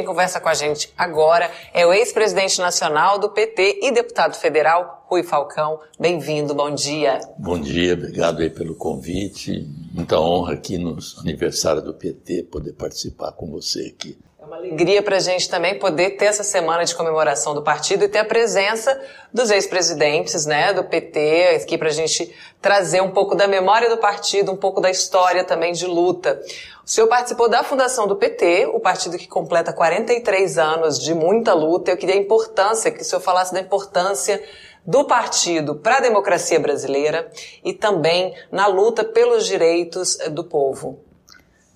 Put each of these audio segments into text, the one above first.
quem conversa com a gente agora é o ex-presidente nacional do PT e deputado federal, Rui Falcão. Bem-vindo, bom dia. Bom dia, obrigado aí pelo convite. Muita honra aqui no aniversário do PT poder participar com você aqui. Uma alegria para a gente também poder ter essa semana de comemoração do partido e ter a presença dos ex-presidentes né, do PT aqui para a gente trazer um pouco da memória do partido, um pouco da história também de luta. O senhor participou da fundação do PT, o partido que completa 43 anos de muita luta. Eu queria a importância, que o senhor falasse da importância do partido para a democracia brasileira e também na luta pelos direitos do povo.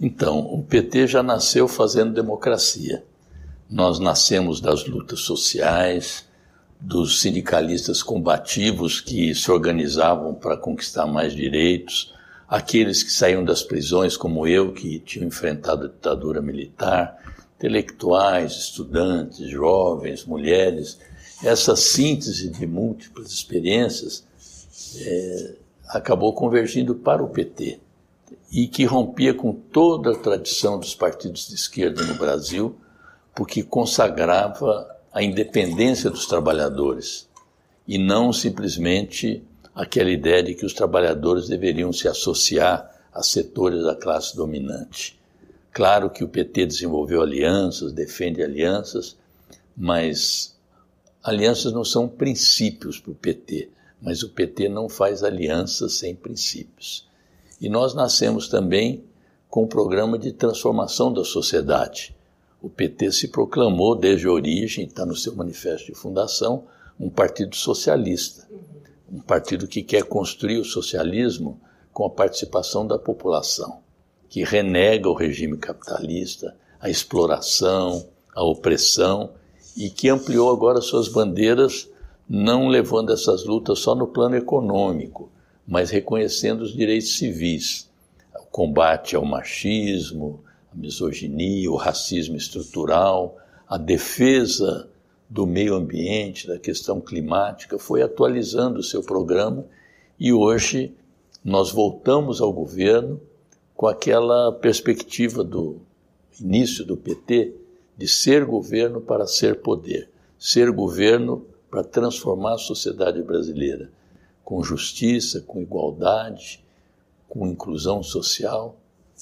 Então, o PT já nasceu fazendo democracia. Nós nascemos das lutas sociais, dos sindicalistas combativos que se organizavam para conquistar mais direitos, aqueles que saíam das prisões, como eu, que tinham enfrentado a ditadura militar, intelectuais, estudantes, jovens, mulheres. Essa síntese de múltiplas experiências é, acabou convergindo para o PT e que rompia com toda a tradição dos partidos de esquerda no Brasil, porque consagrava a independência dos trabalhadores e não simplesmente aquela ideia de que os trabalhadores deveriam se associar a setores da classe dominante. Claro que o PT desenvolveu alianças, defende alianças, mas alianças não são princípios para o PT, mas o PT não faz alianças sem princípios. E nós nascemos também com um programa de transformação da sociedade. O PT se proclamou desde a origem, está no seu manifesto de fundação, um partido socialista. Um partido que quer construir o socialismo com a participação da população, que renega o regime capitalista, a exploração, a opressão e que ampliou agora suas bandeiras, não levando essas lutas só no plano econômico, mas reconhecendo os direitos civis, o combate ao machismo, a misoginia, o racismo estrutural, a defesa do meio ambiente, da questão climática, foi atualizando o seu programa e hoje nós voltamos ao governo com aquela perspectiva do início do PT de ser governo para ser poder, ser governo para transformar a sociedade brasileira com justiça, com igualdade, com inclusão social.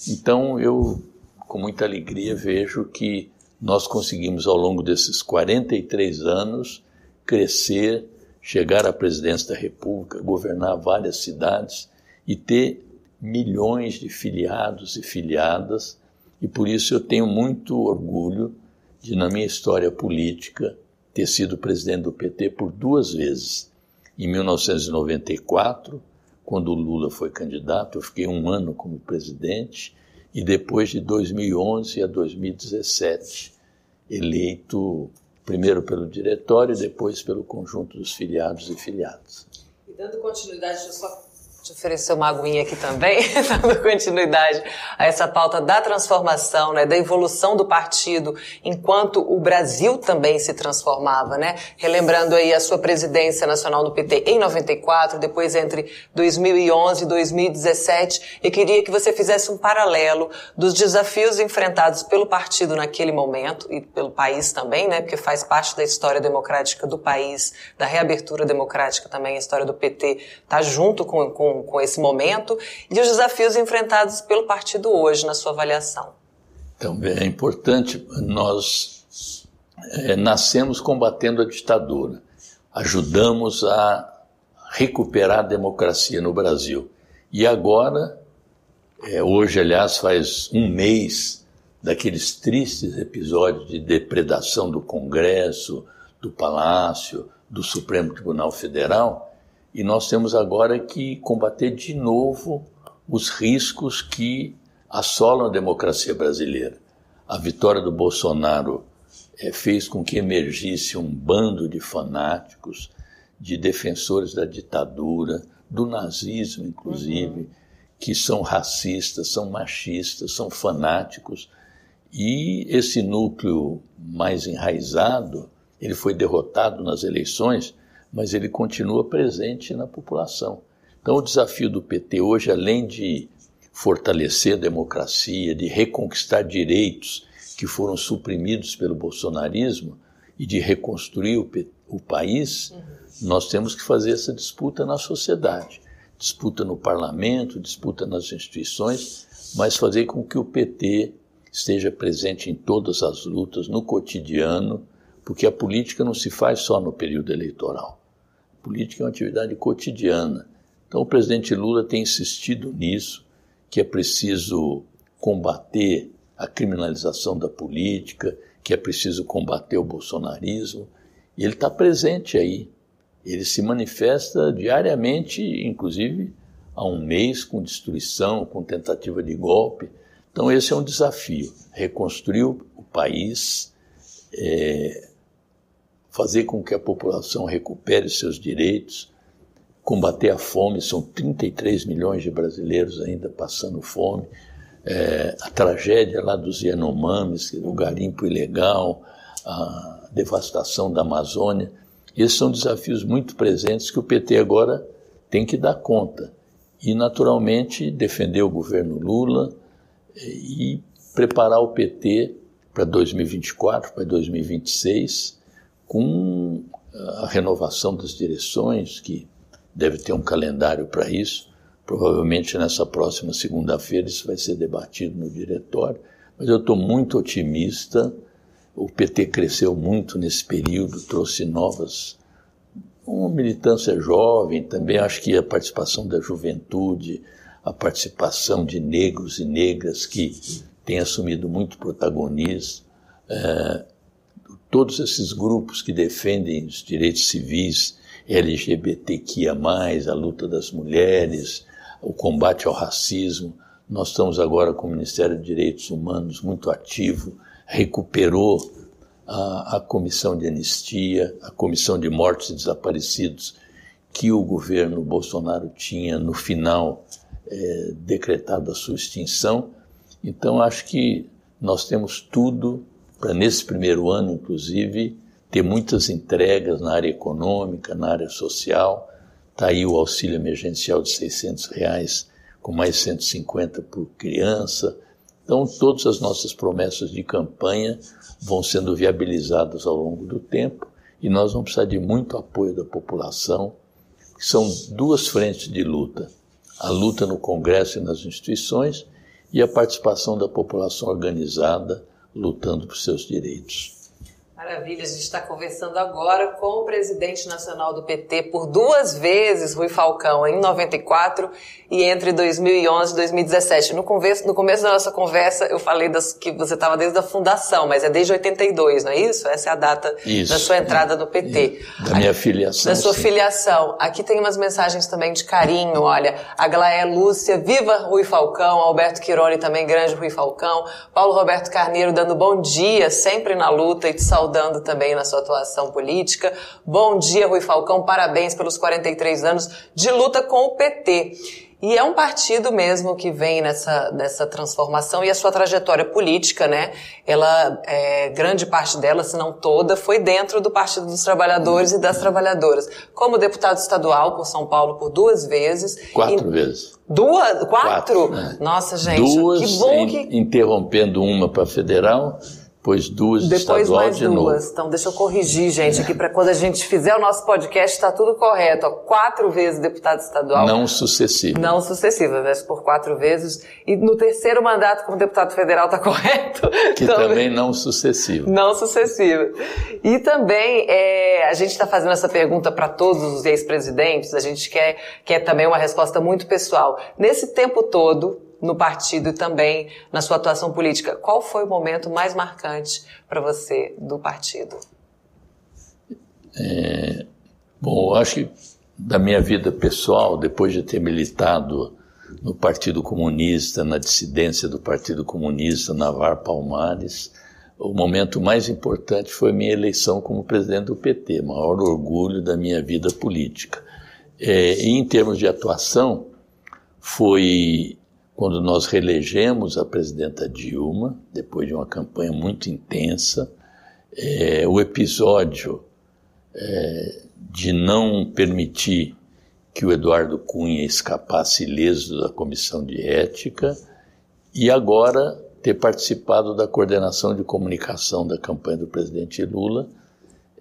Então eu, com muita alegria, vejo que nós conseguimos, ao longo desses 43 anos, crescer, chegar à presidência da República, governar várias cidades e ter milhões de filiados e filiadas, e por isso eu tenho muito orgulho de, na minha história política, ter sido presidente do PT por duas vezes em 1994, quando o Lula foi candidato, eu fiquei um ano como presidente, e depois de 2011 a 2017, eleito primeiro pelo diretório e depois pelo conjunto dos filiados e filiadas. E dando continuidade à sua te oferecer uma aguinha aqui também, dando continuidade a essa pauta da transformação, né, da evolução do partido, enquanto o Brasil também se transformava, né? Relembrando aí a sua presidência nacional do PT em 94, depois entre 2011 e 2017, eu queria que você fizesse um paralelo dos desafios enfrentados pelo partido naquele momento e pelo país também, né? Porque faz parte da história democrática do país, da reabertura democrática também, a história do PT está junto com, com com, esse momento e os desafios enfrentados pelo partido hoje, na sua avaliação? Então, é importante, nós é, nascemos combatendo a ditadura, ajudamos a recuperar a democracia no Brasil. E agora, é, hoje, aliás, faz um mês daqueles tristes episódios de depredação do Congresso, do Palácio, do Supremo Tribunal Federal, e nós temos agora que combater de novo os riscos que assolam a democracia brasileira. A vitória do Bolsonaro é, fez com que emergisse um bando de fanáticos, de defensores da ditadura, do nazismo, inclusive, uhum. que são racistas, são machistas, são fanáticos. E esse núcleo mais enraizado, ele foi derrotado nas eleições, mas ele continua presente na população. Então, o desafio do PT hoje, além de fortalecer a democracia, de reconquistar direitos que foram suprimidos pelo bolsonarismo e de reconstruir o, o país, uhum. nós temos que fazer essa disputa na sociedade. Disputa no parlamento, disputa nas instituições, mas fazer com que o PT esteja presente em todas as lutas, no cotidiano, porque a política não se faz só no período eleitoral. Política é uma atividade cotidiana. Então o presidente Lula tem insistido nisso, que é preciso combater a criminalização da política, que é preciso combater o bolsonarismo, e ele está presente aí. Ele se manifesta diariamente, inclusive há um mês, com destruição, com tentativa de golpe. Então, esse é um desafio: reconstruir o país, é, fazer com que a população recupere seus direitos, combater a fome. São 33 milhões de brasileiros ainda passando fome é, a tragédia lá dos Yanomamis, o garimpo ilegal, a devastação da Amazônia. Esses são desafios muito presentes que o PT agora tem que dar conta. E, naturalmente, defender o governo Lula é, e preparar o PT para 2024, para 2026, com a renovação das direções, que deve ter um calendário para isso, Provavelmente nessa próxima segunda-feira isso vai ser debatido no diretório, mas eu estou muito otimista. O PT cresceu muito nesse período, trouxe novas. Uma militância jovem também, acho que a participação da juventude, a participação de negros e negras que têm assumido muito protagonismo, é, todos esses grupos que defendem os direitos civis, LGBTQIA, a luta das mulheres, o combate ao racismo. Nós estamos agora com o Ministério de Direitos Humanos muito ativo, recuperou a, a Comissão de Anistia, a Comissão de Mortos e Desaparecidos, que o governo Bolsonaro tinha no final é, decretado a sua extinção. Então, acho que nós temos tudo para, nesse primeiro ano, inclusive, ter muitas entregas na área econômica, na área social, Está aí o auxílio emergencial de 600 reais, com mais 150 por criança. Então, todas as nossas promessas de campanha vão sendo viabilizadas ao longo do tempo e nós vamos precisar de muito apoio da população. São duas frentes de luta: a luta no Congresso e nas instituições e a participação da população organizada lutando por seus direitos. Maravilha, a gente está conversando agora com o presidente nacional do PT por duas vezes, Rui Falcão, em 94 e entre 2011 e 2017. No começo, no começo da nossa conversa, eu falei das, que você estava desde a fundação, mas é desde 82, não é isso? Essa é a data isso, da sua entrada no PT. É, da minha filiação. Da sua sim. filiação. Aqui tem umas mensagens também de carinho, olha. A Glaé Lúcia, viva Rui Falcão, Alberto Quironi também, grande Rui Falcão, Paulo Roberto Carneiro dando bom dia, sempre na luta e te saudando saudando também na sua atuação política. Bom dia, Rui Falcão, parabéns pelos 43 anos de luta com o PT. E é um partido mesmo que vem nessa, nessa transformação e a sua trajetória política, né? Ela, é, grande parte dela, se não toda, foi dentro do Partido dos Trabalhadores e das Trabalhadoras. Como deputado estadual por São Paulo por duas vezes. Quatro e, vezes. Duas? Quatro? Quatro né? Nossa, gente. Duas, que bom que... interrompendo uma para federal depois duas Depois mais de duas. Novo. Então deixa eu corrigir, gente, aqui para quando a gente fizer o nosso podcast está tudo correto. Ó, quatro vezes deputado estadual. Não sucessivo. Não sucessivo, né? por quatro vezes. E no terceiro mandato como deputado federal está correto. Que também, também não sucessivo. Não sucessivo. E também é, a gente está fazendo essa pergunta para todos os ex-presidentes. A gente quer, quer também uma resposta muito pessoal. Nesse tempo todo, no partido e também na sua atuação política. Qual foi o momento mais marcante para você do partido? É, bom, acho que da minha vida pessoal, depois de ter militado no Partido Comunista, na dissidência do Partido Comunista, na VAR Palmares, o momento mais importante foi minha eleição como presidente do PT, maior orgulho da minha vida política. É, em termos de atuação, foi quando nós reelegemos a presidenta Dilma, depois de uma campanha muito intensa, é, o episódio é, de não permitir que o Eduardo Cunha escapasse ileso da comissão de ética, e agora ter participado da coordenação de comunicação da campanha do presidente Lula,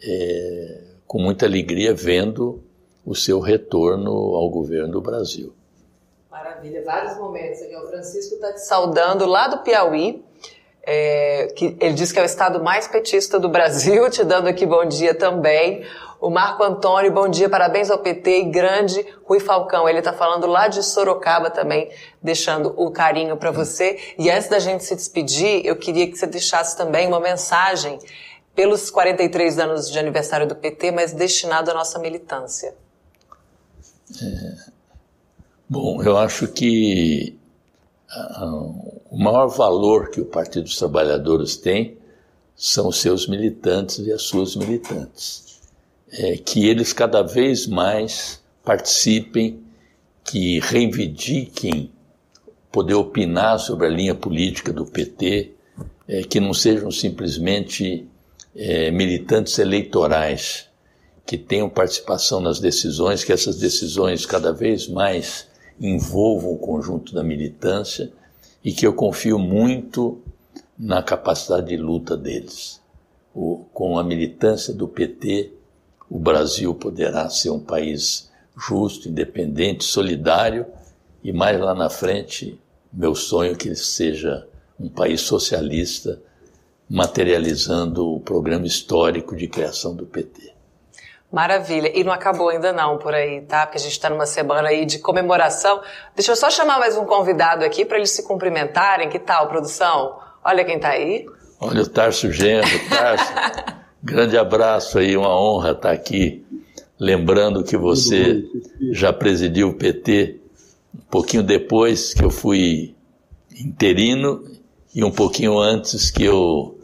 é, com muita alegria vendo o seu retorno ao governo do Brasil. Maravilha, vários momentos aqui. O Francisco está te saudando lá do Piauí. É, que ele diz que é o estado mais petista do Brasil, te dando aqui bom dia também. O Marco Antônio, bom dia, parabéns ao PT e grande Rui Falcão. Ele está falando lá de Sorocaba também, deixando o carinho para você. E antes da gente se despedir, eu queria que você deixasse também uma mensagem pelos 43 anos de aniversário do PT, mas destinado à nossa militância. É, bom, eu acho que uh, o maior valor que o Partido dos Trabalhadores tem são os seus militantes e as suas militantes. É, que eles cada vez mais participem, que reivindiquem poder opinar sobre a linha política do PT, é, que não sejam simplesmente é, militantes eleitorais, que tenham participação nas decisões, que essas decisões cada vez mais envolvam o conjunto da militância e que eu confio muito na capacidade de luta deles. O, com a militância do PT, o Brasil poderá ser um país justo, independente, solidário e mais lá na frente, meu sonho é que ele seja um país socialista, materializando o programa histórico de criação do PT. Maravilha. E não acabou ainda não por aí, tá? Porque a gente está numa semana aí de comemoração. Deixa eu só chamar mais um convidado aqui para eles se cumprimentarem. Que tal, produção? Olha quem está aí. Olha o Tarso Genro, Tarso. Grande abraço aí, uma honra estar aqui. Lembrando que você já presidiu o PT um pouquinho depois que eu fui interino e um pouquinho antes que eu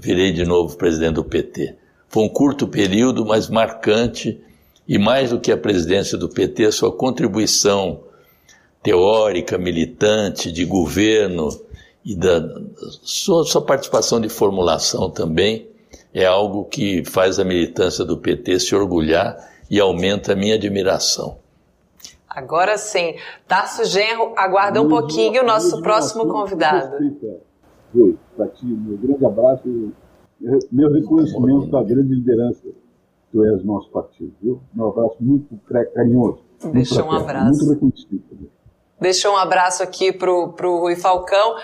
virei de novo presidente do PT. Foi um curto período, mas marcante, e mais do que a presidência do PT, a sua contribuição teórica, militante, de governo e da sua, sua participação de formulação também é algo que faz a militância do PT se orgulhar e aumenta a minha admiração. Agora sim. Tarso Genro, aguarda um pouquinho o nosso próximo convidado. Oi, para ti, meu grande abraço, meu reconhecimento da grande liderança que tu és nosso partido, viu? Um abraço muito carinhoso. Deixa um abraço. Muito reconhecido. Deixou um abraço aqui pro, pro Rui Falcão.